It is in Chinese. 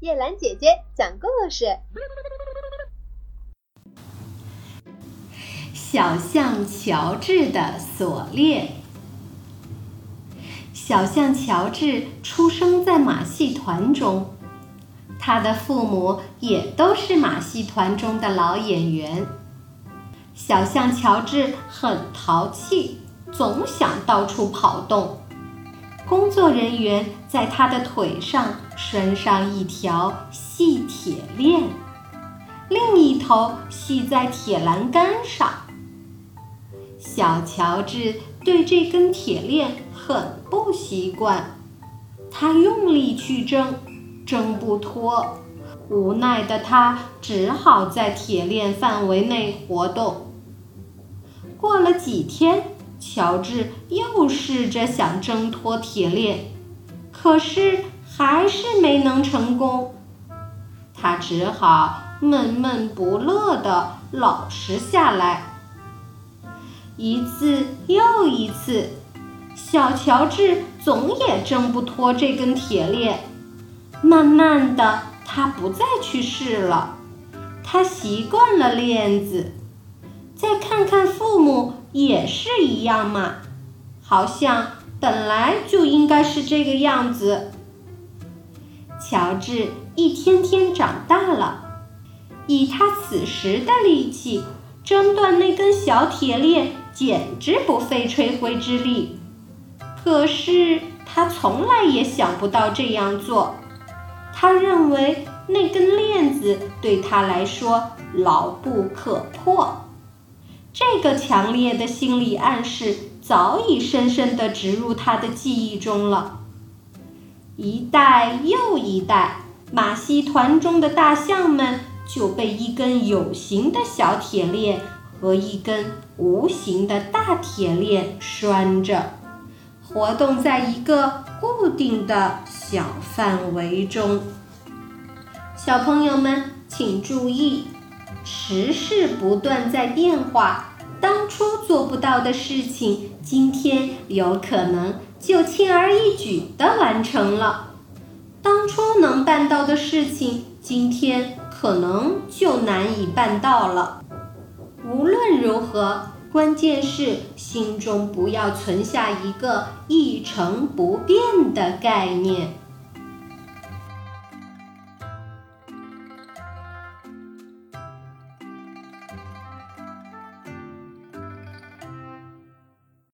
叶兰姐姐讲故事：小象乔治的锁链。小象乔治出生在马戏团中，他的父母也都是马戏团中的老演员。小象乔治很淘气，总想到处跑动。工作人员在他的腿上拴上一条细铁链，另一头系在铁栏杆上。小乔治对这根铁链很不习惯，他用力去挣，挣不脱。无奈的他只好在铁链范围内活动。过了几天。乔治又试着想挣脱铁链，可是还是没能成功。他只好闷闷不乐地老实下来。一次又一次，小乔治总也挣不脱这根铁链。慢慢的，他不再去试了，他习惯了链子。再看看父。也是一样嘛，好像本来就应该是这个样子。乔治一天天长大了，以他此时的力气，挣断那根小铁链简直不费吹灰之力。可是他从来也想不到这样做，他认为那根链子对他来说牢不可破。这个强烈的心理暗示早已深深地植入他的记忆中了。一代又一代马戏团中的大象们就被一根有形的小铁链和一根无形的大铁链拴着，活动在一个固定的小范围中。小朋友们，请注意，时事不断在变化。当初做不到的事情，今天有可能就轻而易举地完成了；当初能办到的事情，今天可能就难以办到了。无论如何，关键是心中不要存下一个一成不变的概念。